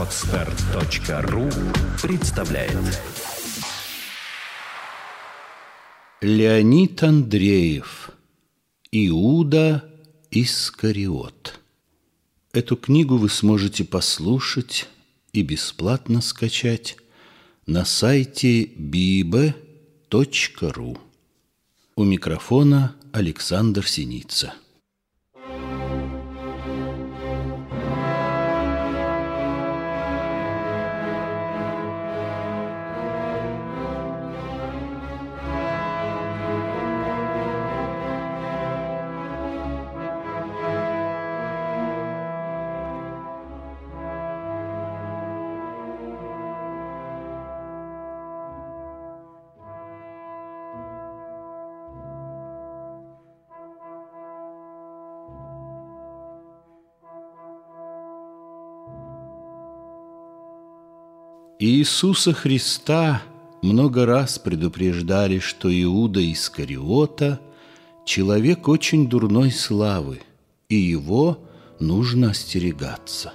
Отстар.ру представляет. Леонид Андреев Иуда Искариот. Эту книгу вы сможете послушать и бесплатно скачать на сайте bibe.ru У микрофона Александр Синица. Иисуса Христа много раз предупреждали, что Иуда Искариота – человек очень дурной славы, и его нужно остерегаться.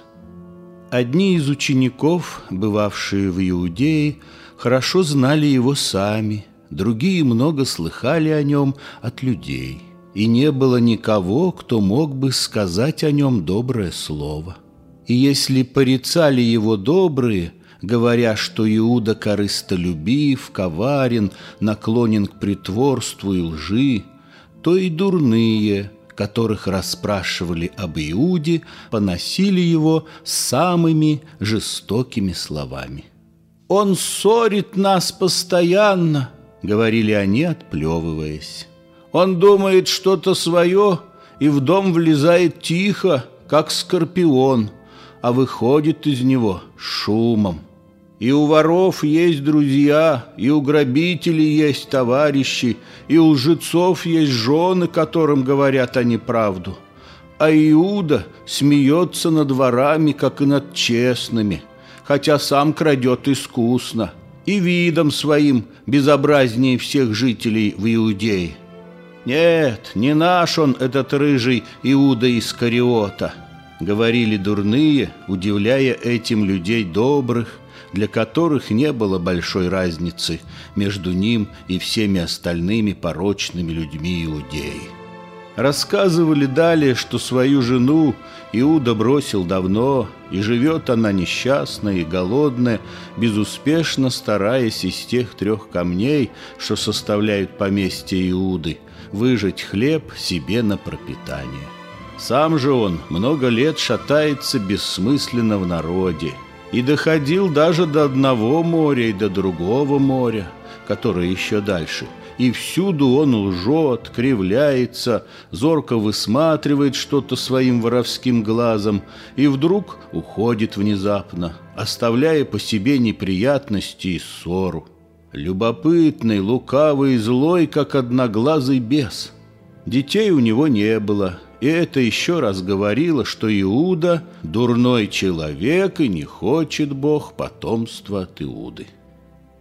Одни из учеников, бывавшие в Иудее, хорошо знали его сами, другие много слыхали о нем от людей, и не было никого, кто мог бы сказать о нем доброе слово. И если порицали его добрые – говоря, что Иуда корыстолюбив, коварен, наклонен к притворству и лжи, то и дурные, которых расспрашивали об Иуде, поносили его самыми жестокими словами. «Он ссорит нас постоянно», — говорили они, отплевываясь. «Он думает что-то свое и в дом влезает тихо, как скорпион, а выходит из него шумом. И у воров есть друзья, и у грабителей есть товарищи, и у лжецов есть жены, которым говорят они правду. А Иуда смеется над ворами, как и над честными, хотя сам крадет искусно, и видом своим безобразнее всех жителей в Иудее. Нет, не наш он, этот рыжий Иуда Искариота, говорили дурные, удивляя этим людей добрых, для которых не было большой разницы между ним и всеми остальными порочными людьми Иудеи. Рассказывали далее, что свою жену Иуда бросил давно, и живет она несчастная и голодная, безуспешно стараясь из тех трех камней, что составляют поместье Иуды, выжать хлеб себе на пропитание. Сам же он много лет шатается бессмысленно в народе – и доходил даже до одного моря и до другого моря, которое еще дальше. И всюду он лжет, кривляется, зорко высматривает что-то своим воровским глазом и вдруг уходит внезапно, оставляя по себе неприятности и ссору. Любопытный, лукавый и злой, как одноглазый бес. Детей у него не было, и это еще раз говорило, что Иуда – дурной человек, и не хочет Бог потомства от Иуды.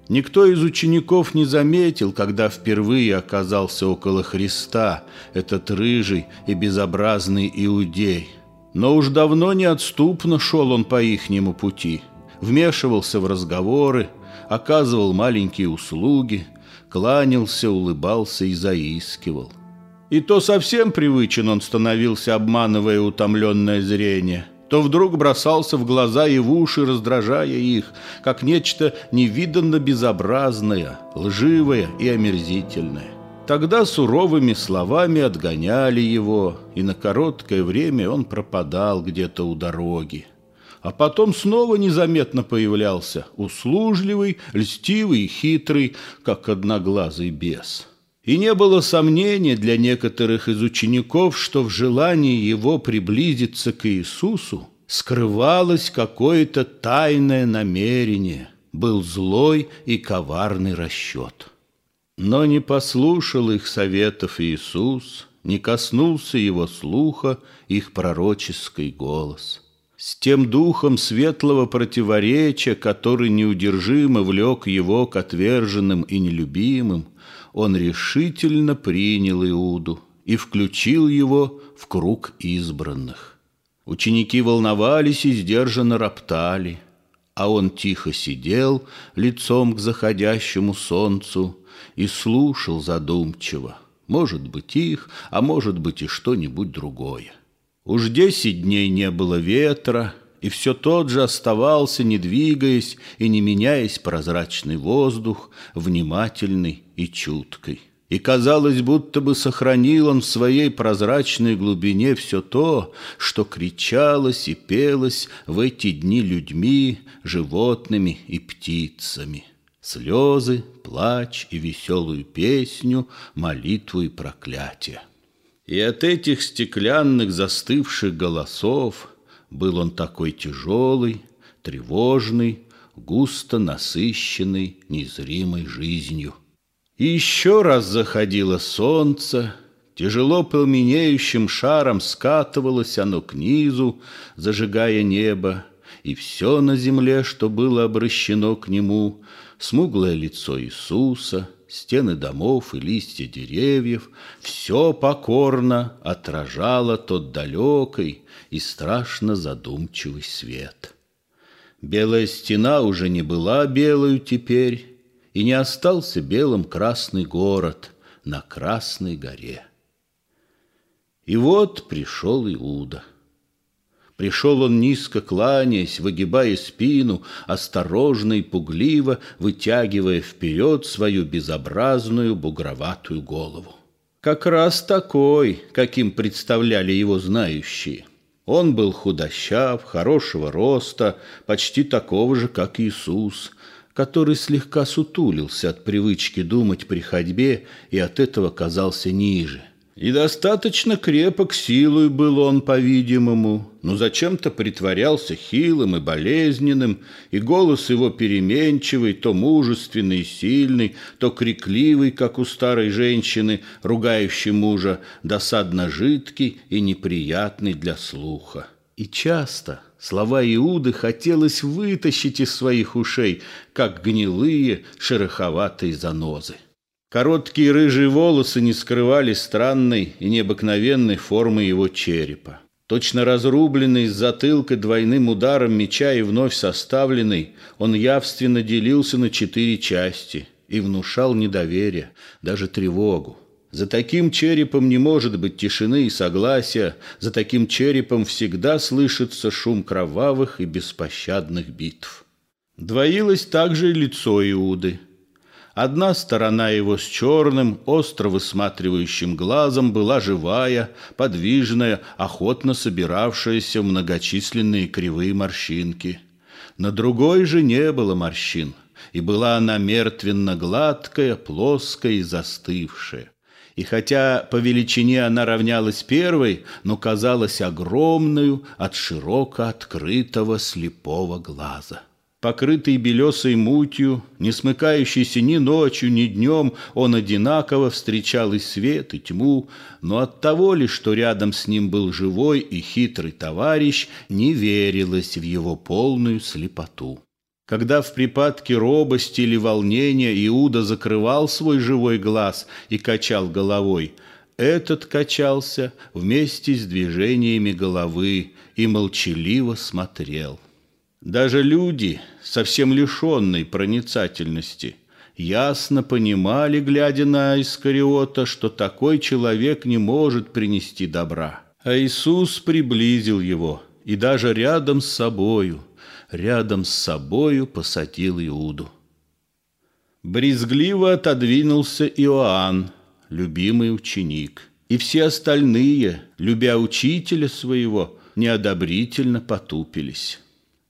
Никто из учеников не заметил, когда впервые оказался около Христа этот рыжий и безобразный иудей. Но уж давно неотступно шел он по ихнему пути, вмешивался в разговоры, оказывал маленькие услуги, кланялся, улыбался и заискивал – и то совсем привычен он становился, обманывая утомленное зрение, то вдруг бросался в глаза и в уши, раздражая их, как нечто невиданно безобразное, лживое и омерзительное. Тогда суровыми словами отгоняли его, и на короткое время он пропадал где-то у дороги. А потом снова незаметно появлялся, услужливый, льстивый и хитрый, как одноглазый бес. И не было сомнения для некоторых из учеников, что в желании его приблизиться к Иисусу скрывалось какое-то тайное намерение, был злой и коварный расчет. Но не послушал их советов Иисус, не коснулся его слуха их пророческий голос. С тем духом светлого противоречия, который неудержимо влек его к отверженным и нелюбимым, он решительно принял Иуду и включил его в круг избранных. Ученики волновались и сдержанно роптали. а он тихо сидел лицом к заходящему солнцу и слушал задумчиво, может быть их, а может быть и что-нибудь другое. Уж десять дней не было ветра, и все тот же оставался, не двигаясь и не меняясь прозрачный воздух, внимательный и чуткий. И казалось, будто бы сохранил он в своей прозрачной глубине все то, что кричалось и пелось в эти дни людьми, животными и птицами. Слезы, плач и веселую песню, молитву и проклятие. И от этих стеклянных застывших голосов был он такой тяжелый, тревожный, густо насыщенный незримой жизнью. И еще раз заходило солнце, тяжело пламенеющим шаром скатывалось оно к низу, зажигая небо, и все на земле, что было обращено к нему, смуглое лицо Иисуса, стены домов и листья деревьев, все покорно отражало тот далекий и страшно задумчивый свет. Белая стена уже не была белою теперь, и не остался белым красный город на Красной горе. И вот пришел Иуда. Пришел он низко кланяясь, выгибая спину, осторожно и пугливо вытягивая вперед свою безобразную бугроватую голову. Как раз такой, каким представляли его знающие. Он был худощав, хорошего роста, почти такого же, как Иисус, который слегка сутулился от привычки думать при ходьбе и от этого казался ниже. И достаточно крепок силой был он, по-видимому, но зачем-то притворялся хилым и болезненным, и голос его переменчивый, то мужественный и сильный, то крикливый, как у старой женщины, ругающей мужа, досадно жидкий и неприятный для слуха. И часто слова Иуды хотелось вытащить из своих ушей, как гнилые шероховатые занозы. Короткие рыжие волосы не скрывали странной и необыкновенной формы его черепа. Точно разрубленный с затылка двойным ударом меча и вновь составленный, он явственно делился на четыре части и внушал недоверие, даже тревогу. За таким черепом не может быть тишины и согласия, за таким черепом всегда слышится шум кровавых и беспощадных битв. Двоилось также и лицо Иуды. Одна сторона его с черным, остро высматривающим глазом была живая, подвижная, охотно собиравшаяся в многочисленные кривые морщинки. На другой же не было морщин, и была она мертвенно-гладкая, плоская и застывшая и хотя по величине она равнялась первой, но казалась огромную от широко открытого слепого глаза. Покрытый белесой мутью, не смыкающийся ни ночью, ни днем, он одинаково встречал и свет, и тьму, но от того ли, что рядом с ним был живой и хитрый товарищ, не верилось в его полную слепоту. Когда в припадке робости или волнения Иуда закрывал свой живой глаз и качал головой, этот качался вместе с движениями головы и молчаливо смотрел. Даже люди, совсем лишенные проницательности, ясно понимали, глядя на Искариота, что такой человек не может принести добра. А Иисус приблизил его и даже рядом с собою – рядом с собою посадил Иуду. Брезгливо отодвинулся Иоанн, любимый ученик, и все остальные, любя учителя своего, неодобрительно потупились.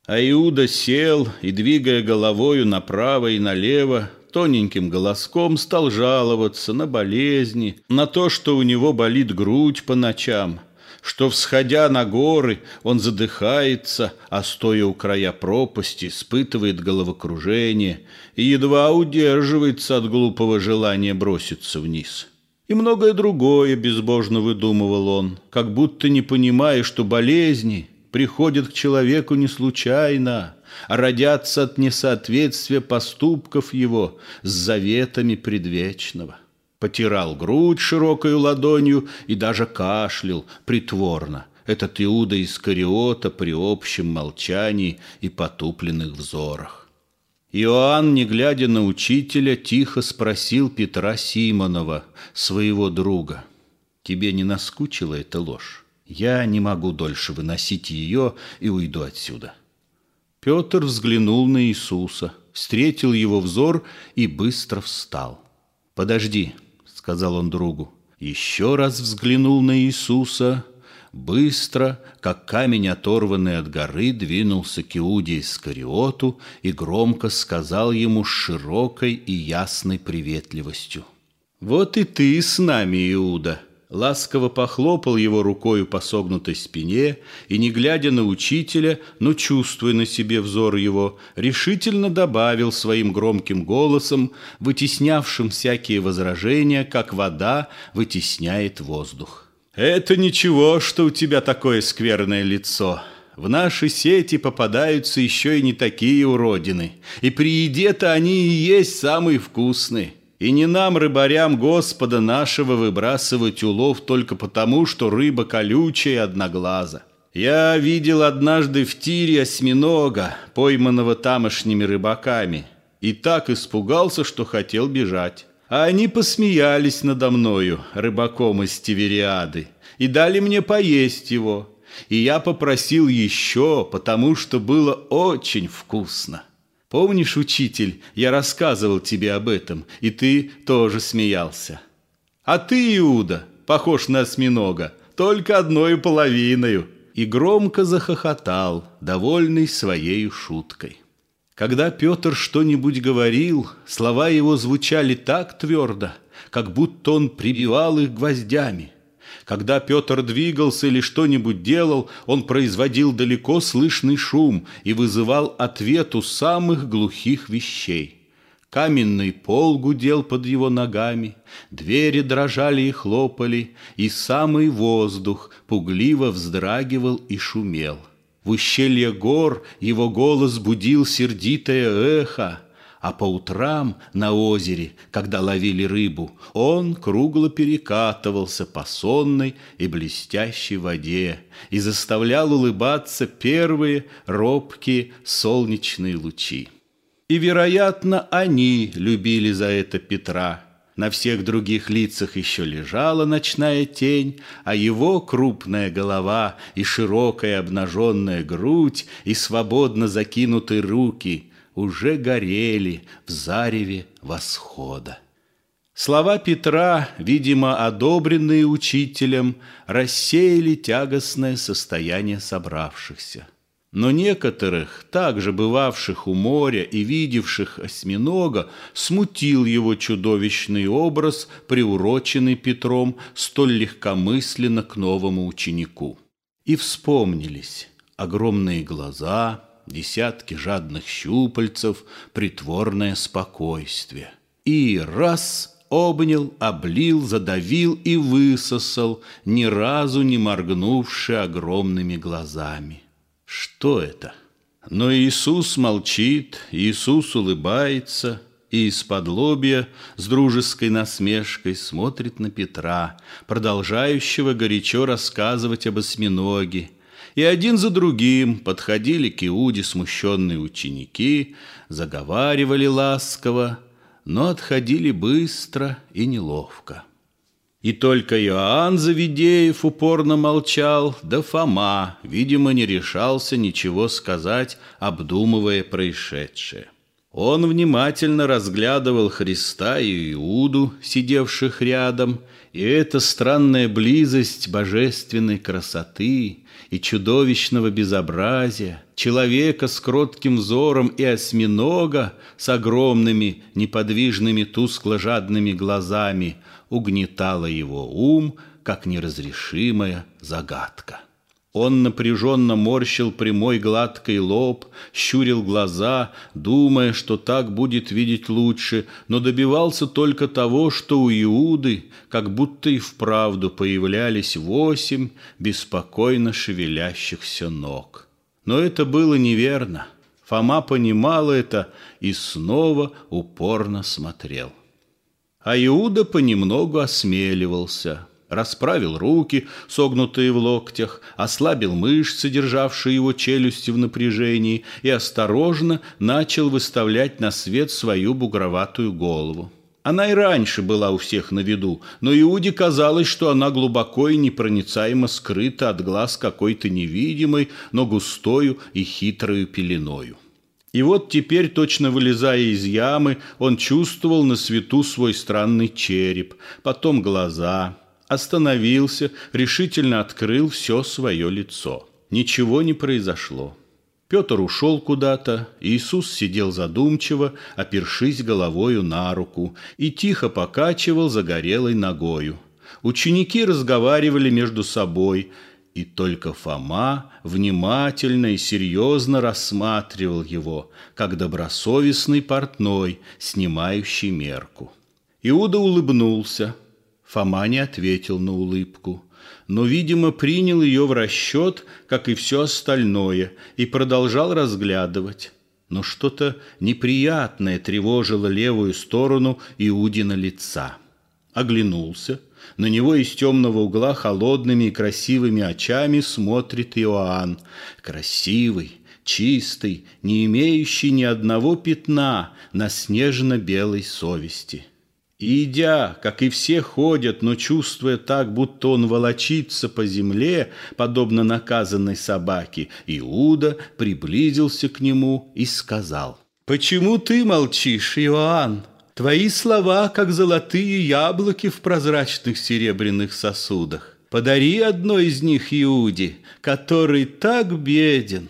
А Иуда сел и, двигая головою направо и налево, тоненьким голоском стал жаловаться на болезни, на то, что у него болит грудь по ночам, что, всходя на горы, он задыхается, а стоя у края пропасти, испытывает головокружение и едва удерживается от глупого желания броситься вниз. И многое другое безбожно выдумывал он, как будто не понимая, что болезни приходят к человеку не случайно, а родятся от несоответствия поступков его с заветами предвечного потирал грудь широкой ладонью и даже кашлял притворно, этот Иуда Искариота при общем молчании и потупленных взорах. Иоанн, не глядя на учителя, тихо спросил Петра Симонова, своего друга, «Тебе не наскучила эта ложь? Я не могу дольше выносить ее и уйду отсюда». Петр взглянул на Иисуса, встретил его взор и быстро встал. «Подожди», — сказал он другу, еще раз взглянул на Иисуса — Быстро, как камень, оторванный от горы, двинулся к Иуде Искариоту и громко сказал ему с широкой и ясной приветливостью. «Вот и ты с нами, Иуда!» Ласково похлопал его рукою по согнутой спине и, не глядя на учителя, но чувствуя на себе взор его, решительно добавил своим громким голосом, вытеснявшим всякие возражения, как вода вытесняет воздух. «Это ничего, что у тебя такое скверное лицо. В наши сети попадаются еще и не такие уродины. И при еде-то они и есть самые вкусные. И не нам, рыбарям Господа нашего, выбрасывать улов только потому, что рыба колючая и одноглаза. Я видел однажды в тире осьминога, пойманного тамошними рыбаками, и так испугался, что хотел бежать. А они посмеялись надо мною, рыбаком из Тивериады, и дали мне поесть его. И я попросил еще, потому что было очень вкусно. Помнишь, учитель, я рассказывал тебе об этом, и ты тоже смеялся. А ты, Иуда, похож на осьминога, только одной половиною. И громко захохотал, довольный своей шуткой. Когда Петр что-нибудь говорил, слова его звучали так твердо, как будто он прибивал их гвоздями. Когда Петр двигался или что-нибудь делал, он производил далеко слышный шум и вызывал ответ у самых глухих вещей. Каменный пол гудел под его ногами, двери дрожали и хлопали, и самый воздух пугливо вздрагивал и шумел. В ущелье гор его голос будил сердитое эхо, а по утрам на озере, когда ловили рыбу, он кругло перекатывался по сонной и блестящей воде и заставлял улыбаться первые робкие солнечные лучи. И, вероятно, они любили за это Петра – на всех других лицах еще лежала ночная тень, а его крупная голова и широкая обнаженная грудь и свободно закинутые руки уже горели в зареве восхода. Слова Петра, видимо, одобренные учителем, рассеяли тягостное состояние собравшихся. Но некоторых, также бывавших у моря и видевших осьминога, смутил его чудовищный образ, приуроченный Петром столь легкомысленно к новому ученику. И вспомнились огромные глаза, десятки жадных щупальцев, притворное спокойствие. И раз обнял, облил, задавил и высосал, ни разу не моргнувши огромными глазами. Что это? Но Иисус молчит, Иисус улыбается, и из-под лобья с дружеской насмешкой смотрит на Петра, продолжающего горячо рассказывать об осьминоге. И один за другим подходили к Иуде смущенные ученики, заговаривали ласково, но отходили быстро и неловко. И только Иоанн Завидеев упорно молчал, да Фома, видимо, не решался ничего сказать, обдумывая происшедшее. Он внимательно разглядывал Христа и Иуду, сидевших рядом, и эта странная близость божественной красоты и чудовищного безобразия, человека с кротким взором и осьминога с огромными неподвижными тускло-жадными глазами угнетала его ум, как неразрешимая загадка. Он напряженно морщил прямой гладкий лоб, щурил глаза, думая, что так будет видеть лучше, но добивался только того, что у Иуды как будто и вправду появлялись восемь беспокойно шевелящихся ног. Но это было неверно. Фома понимал это и снова упорно смотрел. А Иуда понемногу осмеливался – расправил руки, согнутые в локтях, ослабил мышцы, державшие его челюсти в напряжении, и осторожно начал выставлять на свет свою бугроватую голову. Она и раньше была у всех на виду, но Иуде казалось, что она глубоко и непроницаемо скрыта от глаз какой-то невидимой, но густою и хитрою пеленою. И вот теперь, точно вылезая из ямы, он чувствовал на свету свой странный череп, потом глаза, остановился, решительно открыл все свое лицо. Ничего не произошло. Петр ушел куда-то, Иисус сидел задумчиво, опершись головою на руку, и тихо покачивал загорелой ногою. Ученики разговаривали между собой, и только Фома внимательно и серьезно рассматривал его, как добросовестный портной, снимающий мерку. Иуда улыбнулся. Фома не ответил на улыбку но, видимо, принял ее в расчет, как и все остальное, и продолжал разглядывать. Но что-то неприятное тревожило левую сторону Иудина лица. Оглянулся. На него из темного угла холодными и красивыми очами смотрит Иоанн. Красивый, чистый, не имеющий ни одного пятна на снежно-белой совести. И идя, как и все ходят, но чувствуя так, будто он волочится по земле, подобно наказанной собаке, Иуда приблизился к нему и сказал, «Почему ты молчишь, Иоанн? Твои слова, как золотые яблоки в прозрачных серебряных сосудах. Подари одно из них Иуде, который так беден».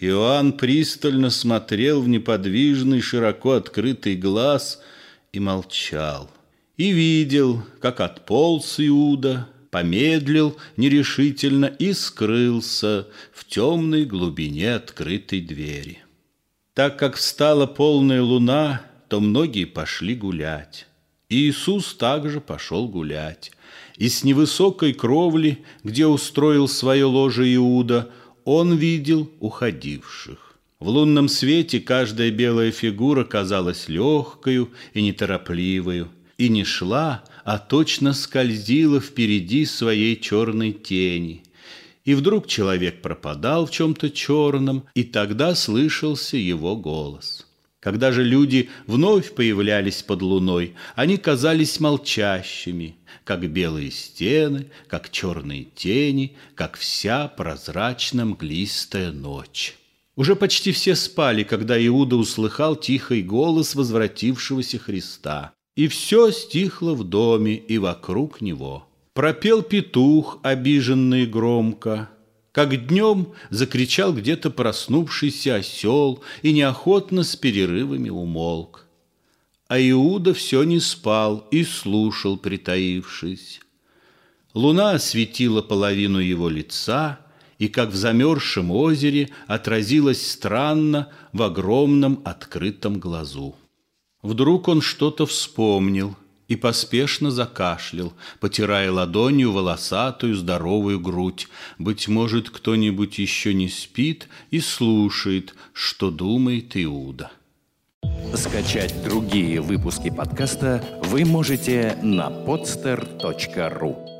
Иоанн пристально смотрел в неподвижный, широко открытый глаз – и молчал. И видел, как отполз Иуда, помедлил нерешительно и скрылся в темной глубине открытой двери. Так как встала полная луна, то многие пошли гулять. И Иисус также пошел гулять. И с невысокой кровли, где устроил свое ложе Иуда, он видел уходивших. В лунном свете каждая белая фигура казалась легкою и неторопливою, и не шла, а точно скользила впереди своей черной тени. И вдруг человек пропадал в чем-то черном, и тогда слышался его голос. Когда же люди вновь появлялись под луной, они казались молчащими, как белые стены, как черные тени, как вся прозрачно-мглистая ночь. Уже почти все спали, когда Иуда услыхал тихий голос возвратившегося Христа. И все стихло в доме и вокруг него. Пропел петух, обиженный громко. Как днем закричал где-то проснувшийся осел и неохотно с перерывами умолк. А Иуда все не спал и слушал, притаившись. Луна осветила половину его лица — и как в замерзшем озере отразилось странно в огромном открытом глазу. Вдруг он что-то вспомнил и поспешно закашлял, потирая ладонью волосатую здоровую грудь. Быть может, кто-нибудь еще не спит и слушает, что думает Иуда. Скачать другие выпуски подкаста вы можете на podster.ru